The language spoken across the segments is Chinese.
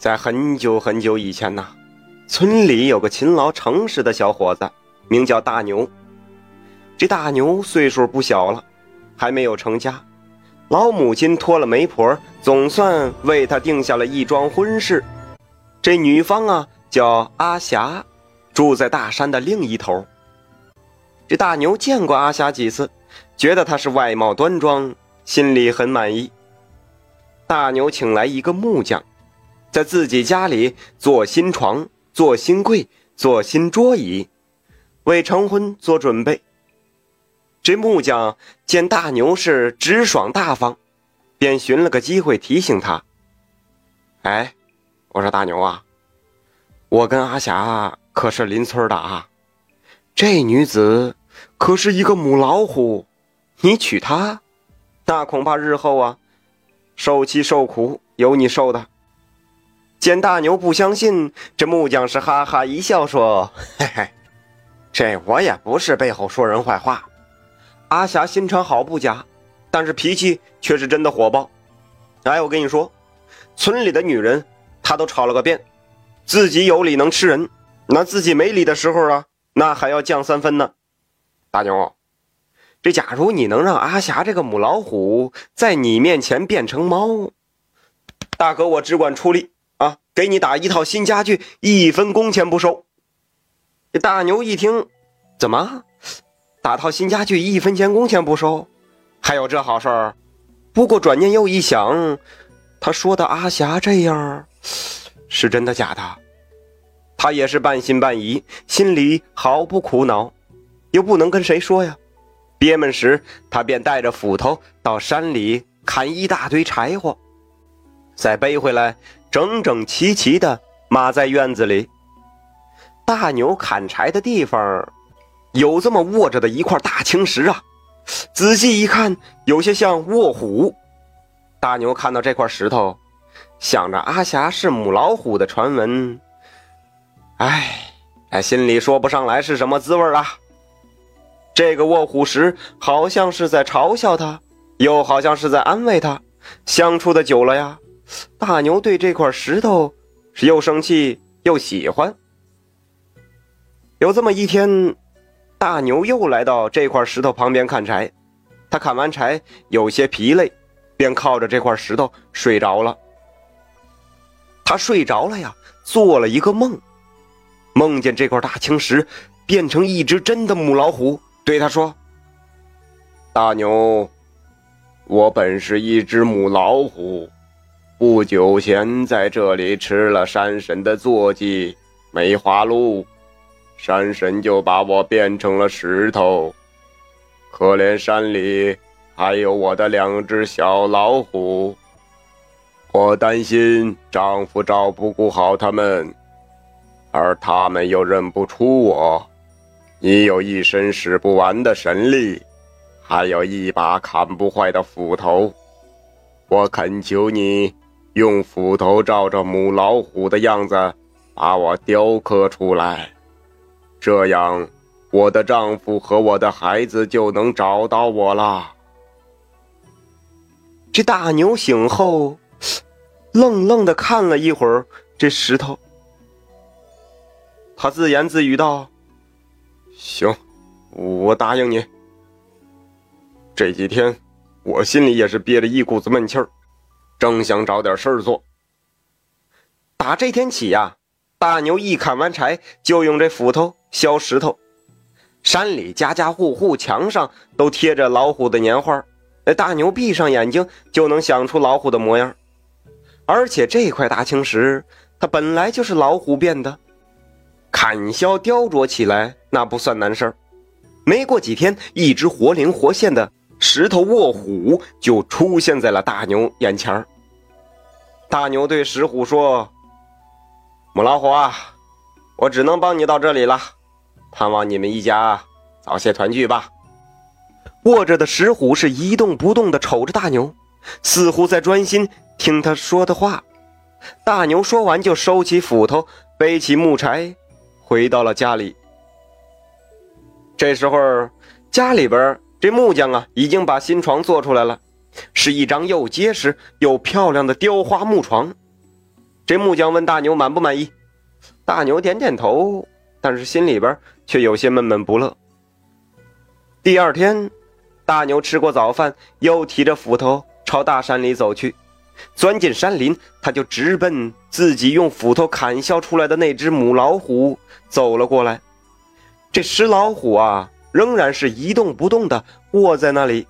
在很久很久以前呐，村里有个勤劳诚实的小伙子，名叫大牛。这大牛岁数不小了，还没有成家，老母亲托了媒婆，总算为他定下了一桩婚事。这女方啊叫阿霞，住在大山的另一头。这大牛见过阿霞几次，觉得她是外貌端庄，心里很满意。大牛请来一个木匠，在自己家里做新床、做新柜、做新桌椅，为成婚做准备。这木匠见大牛是直爽大方，便寻了个机会提醒他：“哎，我说大牛啊，我跟阿霞可是邻村的啊，这女子可是一个母老虎，你娶她，那恐怕日后啊。”受气受苦有你受的。见大牛不相信，这木匠是哈哈一笑说：“嘿嘿，这我也不是背后说人坏话。阿霞心肠好不假，但是脾气却是真的火爆。哎，我跟你说，村里的女人她都吵了个遍，自己有理能吃人，那自己没理的时候啊，那还要降三分呢。大牛。”这假如你能让阿霞这个母老虎在你面前变成猫，大哥我只管出力啊，给你打一套新家具，一分工钱不收。这大牛一听，怎么打套新家具一分钱工钱不收？还有这好事儿？不过转念又一想，他说的阿霞这样，是真的假的？他也是半信半疑，心里毫不苦恼，又不能跟谁说呀。憋闷时，他便带着斧头到山里砍一大堆柴火，再背回来，整整齐齐的码在院子里。大牛砍柴的地方，有这么卧着的一块大青石啊！仔细一看，有些像卧虎。大牛看到这块石头，想着阿霞是母老虎的传闻，哎，哎，心里说不上来是什么滋味啊。这个卧虎石好像是在嘲笑他，又好像是在安慰他。相处的久了呀，大牛对这块石头是又生气又喜欢。有这么一天，大牛又来到这块石头旁边砍柴。他砍完柴有些疲累，便靠着这块石头睡着了。他睡着了呀，做了一个梦，梦见这块大青石变成一只真的母老虎。对他说：“大牛，我本是一只母老虎，不久前在这里吃了山神的坐骑梅花鹿，山神就把我变成了石头。可怜山里还有我的两只小老虎，我担心丈夫照不顾好他们，而他们又认不出我。”你有一身使不完的神力，还有一把砍不坏的斧头，我恳求你用斧头照着母老虎的样子把我雕刻出来，这样我的丈夫和我的孩子就能找到我了。这大牛醒后，愣愣的看了一会儿这石头，他自言自语道。行，我答应你。这几天我心里也是憋着一股子闷气儿，正想找点事儿做。打这天起呀，大牛一砍完柴就用这斧头削石头。山里家家户户墙上都贴着老虎的年画，那大牛闭上眼睛就能想出老虎的模样。而且这块大青石，它本来就是老虎变的。砍削雕琢起来那不算难事儿，没过几天，一只活灵活现的石头卧虎就出现在了大牛眼前大牛对石虎说：“母老虎啊，我只能帮你到这里了，盼望你们一家早些团聚吧。”卧着的石虎是一动不动地瞅着大牛，似乎在专心听他说的话。大牛说完，就收起斧头，背起木柴。回到了家里。这时候，家里边这木匠啊，已经把新床做出来了，是一张又结实又漂亮的雕花木床。这木匠问大牛满不满意，大牛点点头，但是心里边却有些闷闷不乐。第二天，大牛吃过早饭，又提着斧头朝大山里走去。钻进山林，他就直奔自己用斧头砍削出来的那只母老虎走了过来。这石老虎啊，仍然是一动不动的卧在那里。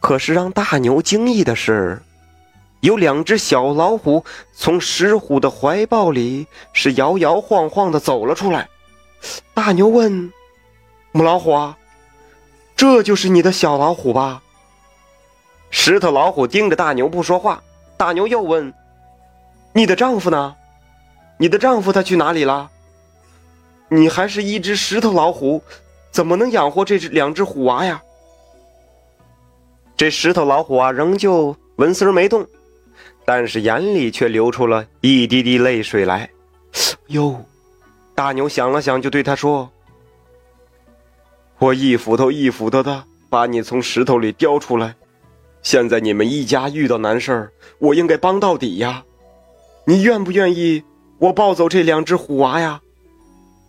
可是让大牛惊异的是，有两只小老虎从石虎的怀抱里是摇摇晃晃的走了出来。大牛问：“母老虎啊，这就是你的小老虎吧？”石头老虎盯着大牛不说话。大牛又问：“你的丈夫呢？你的丈夫他去哪里了？你还是一只石头老虎，怎么能养活这只两只虎娃呀？”这石头老虎啊，仍旧纹丝没动，但是眼里却流出了一滴滴泪水来。哟，大牛想了想，就对他说：“我一斧头一斧头的把你从石头里叼出来，现在你们一家遇到难事儿，我应该帮到底呀。你愿不愿意我抱走这两只虎娃呀？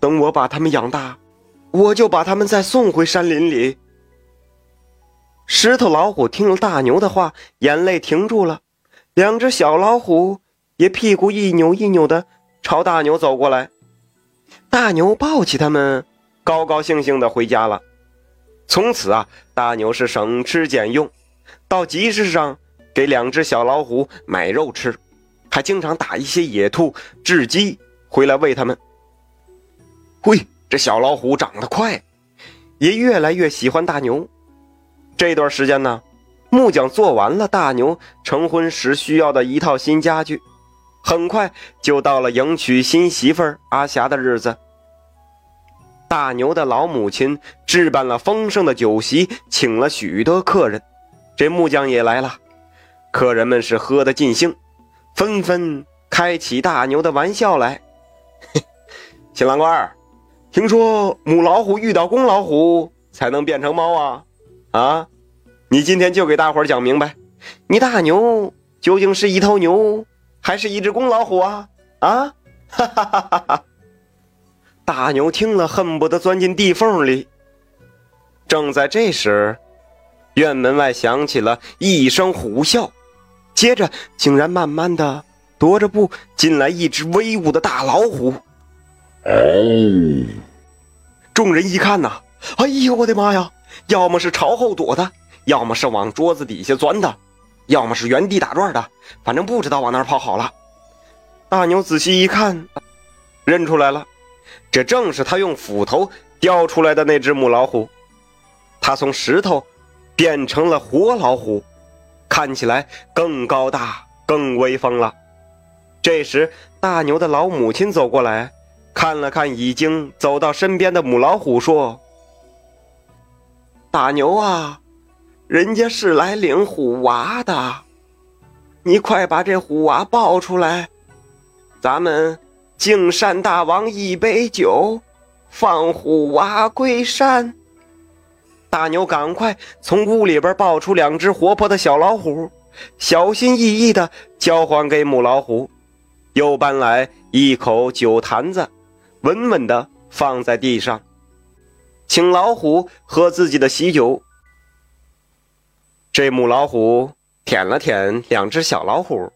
等我把它们养大，我就把它们再送回山林里。”石头老虎听了大牛的话，眼泪停住了。两只小老虎也屁股一扭一扭的朝大牛走过来。大牛抱起它们，高高兴兴的回家了。从此啊，大牛是省吃俭用，到集市上给两只小老虎买肉吃，还经常打一些野兔、雉鸡回来喂它们。喂，这小老虎长得快，也越来越喜欢大牛。这段时间呢，木匠做完了大牛成婚时需要的一套新家具，很快就到了迎娶新媳妇阿霞的日子。大牛的老母亲置办了丰盛的酒席，请了许多客人，这木匠也来了。客人们是喝得尽兴，纷纷开起大牛的玩笑来。新郎官，听说母老虎遇到公老虎才能变成猫啊？啊，你今天就给大伙讲明白，你大牛究竟是一头牛，还是一只公老虎啊？啊，哈哈哈哈哈！大牛听了，恨不得钻进地缝里。正在这时，院门外响起了一声虎啸，接着竟然慢慢的踱着步进来一只威武的大老虎。哦！众人一看呐，哎呦，我的妈呀！要么是朝后躲的，要么是往桌子底下钻的，要么是原地打转的，反正不知道往哪跑好了。大牛仔细一看，认出来了，这正是他用斧头雕出来的那只母老虎。他从石头变成了活老虎，看起来更高大、更威风了。这时，大牛的老母亲走过来，看了看已经走到身边的母老虎，说。大牛啊，人家是来领虎娃的，你快把这虎娃抱出来，咱们敬山大王一杯酒，放虎娃归山。大牛赶快从屋里边抱出两只活泼的小老虎，小心翼翼的交还给母老虎，又搬来一口酒坛子，稳稳的放在地上。请老虎喝自己的喜酒。这母老虎舔了舔两只小老虎，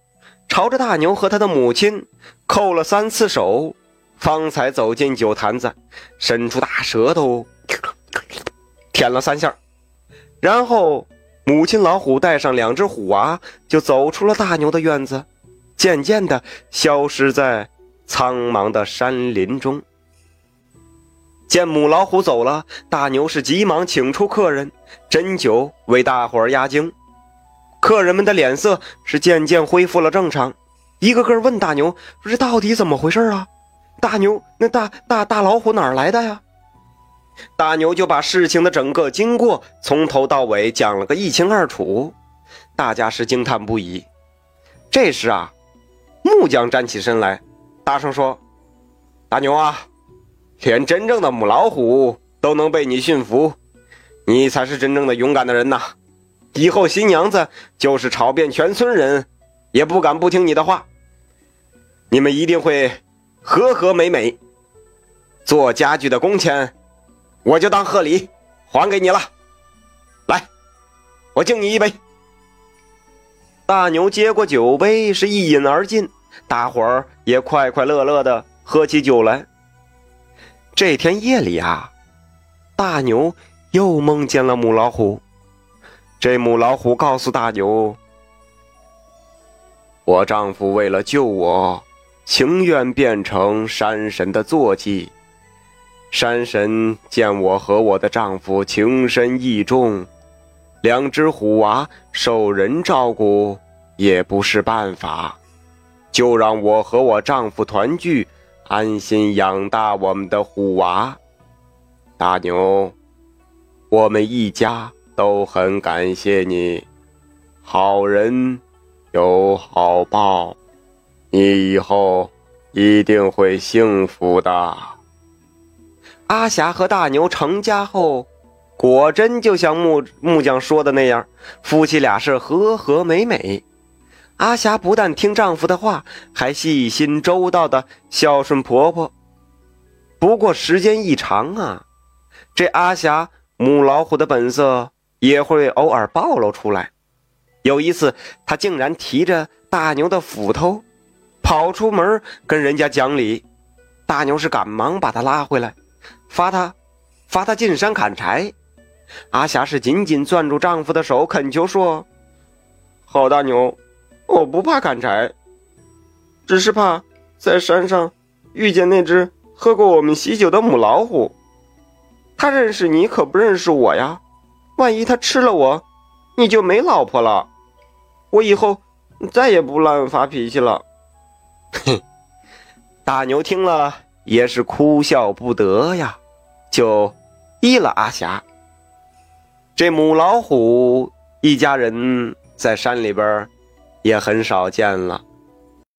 朝着大牛和他的母亲叩了三次手，方才走进酒坛子，伸出大舌头舔了三下，然后母亲老虎带上两只虎娃就走出了大牛的院子，渐渐的消失在苍茫的山林中。见母老虎走了，大牛是急忙请出客人斟酒为大伙儿压惊。客人们的脸色是渐渐恢复了正常，一个个问大牛：“这到底怎么回事啊？大牛，那大大大老虎哪儿来的呀？”大牛就把事情的整个经过从头到尾讲了个一清二楚，大家是惊叹不已。这时啊，木匠站起身来，大声说：“大牛啊！”连真正的母老虎都能被你驯服，你才是真正的勇敢的人呐！以后新娘子就是吵遍全村人，也不敢不听你的话。你们一定会和和美美。做家具的工钱，我就当贺礼还给你了。来，我敬你一杯。大牛接过酒杯，是一饮而尽。大伙儿也快快乐乐的喝起酒来。这天夜里啊，大牛又梦见了母老虎。这母老虎告诉大牛：“我丈夫为了救我，情愿变成山神的坐骑。山神见我和我的丈夫情深意重，两只虎娃受人照顾也不是办法，就让我和我丈夫团聚。”安心养大我们的虎娃，大牛，我们一家都很感谢你。好人有好报，你以后一定会幸福的。阿霞和大牛成家后，果真就像木木匠说的那样，夫妻俩是和和美美。阿霞不但听丈夫的话，还细心周到的孝顺婆婆。不过时间一长啊，这阿霞母老虎的本色也会偶尔暴露出来。有一次，她竟然提着大牛的斧头，跑出门跟人家讲理。大牛是赶忙把她拉回来，罚她，罚她进山砍柴。阿霞是紧紧攥住丈夫的手，恳求说：“好大牛。”我不怕砍柴，只是怕在山上遇见那只喝过我们喜酒的母老虎。它认识你，可不认识我呀。万一它吃了我，你就没老婆了。我以后再也不乱发脾气了。哼！大牛听了也是哭笑不得呀，就依了阿霞。这母老虎一家人在山里边。也很少见了。